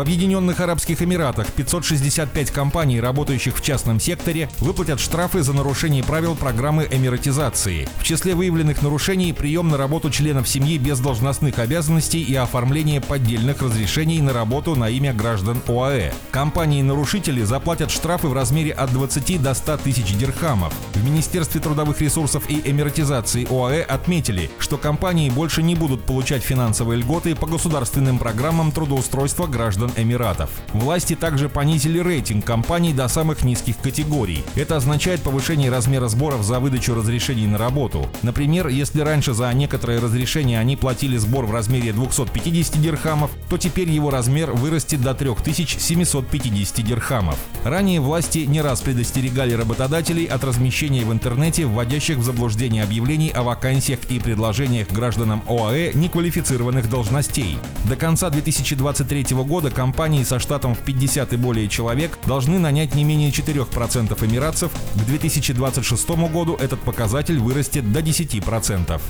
В Объединенных Арабских Эмиратах 565 компаний, работающих в частном секторе, выплатят штрафы за нарушение правил программы эмиратизации. В числе выявленных нарушений прием на работу членов семьи без должностных обязанностей и оформление поддельных разрешений на работу на имя граждан ОАЭ. Компании-нарушители заплатят штрафы в размере от 20 до 100 тысяч дирхамов. В Министерстве трудовых ресурсов и эмиратизации ОАЭ отметили, что компании больше не будут получать финансовые льготы по государственным программам трудоустройства граждан граждан Эмиратов. Власти также понизили рейтинг компаний до самых низких категорий. Это означает повышение размера сборов за выдачу разрешений на работу. Например, если раньше за некоторые разрешения они платили сбор в размере 250 дирхамов, то теперь его размер вырастет до 3750 дирхамов. Ранее власти не раз предостерегали работодателей от размещения в интернете вводящих в заблуждение объявлений о вакансиях и предложениях гражданам ОАЭ неквалифицированных должностей. До конца 2023 года года компании со штатом в 50 и более человек должны нанять не менее 4% эмиратцев. К 2026 году этот показатель вырастет до 10%.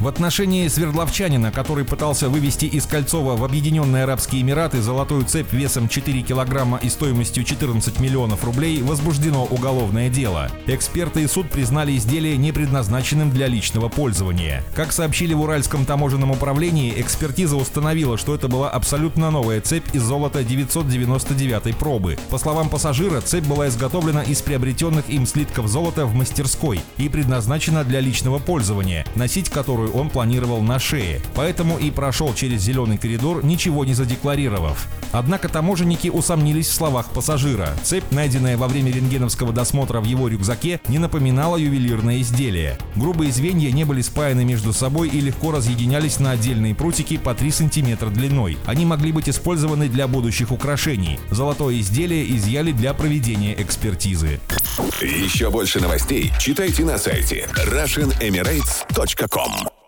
В отношении Свердловчанина, который пытался вывести из Кольцова в Объединенные Арабские Эмираты золотую цепь весом 4 килограмма и стоимостью 14 миллионов рублей, возбуждено уголовное дело. Эксперты и суд признали изделие не предназначенным для личного пользования. Как сообщили в Уральском таможенном управлении, экспертиза установила, что это была абсолютно новая новая цепь из золота 999 пробы. По словам пассажира, цепь была изготовлена из приобретенных им слитков золота в мастерской и предназначена для личного пользования, носить которую он планировал на шее. Поэтому и прошел через зеленый коридор, ничего не задекларировав. Однако таможенники усомнились в словах пассажира. Цепь, найденная во время рентгеновского досмотра в его рюкзаке, не напоминала ювелирное изделие. Грубые звенья не были спаяны между собой и легко разъединялись на отдельные прутики по 3 см длиной. Они могли быть использованы для будущих украшений. Золотое изделие изъяли для проведения экспертизы. Еще больше новостей читайте на сайте RussianEmirates.com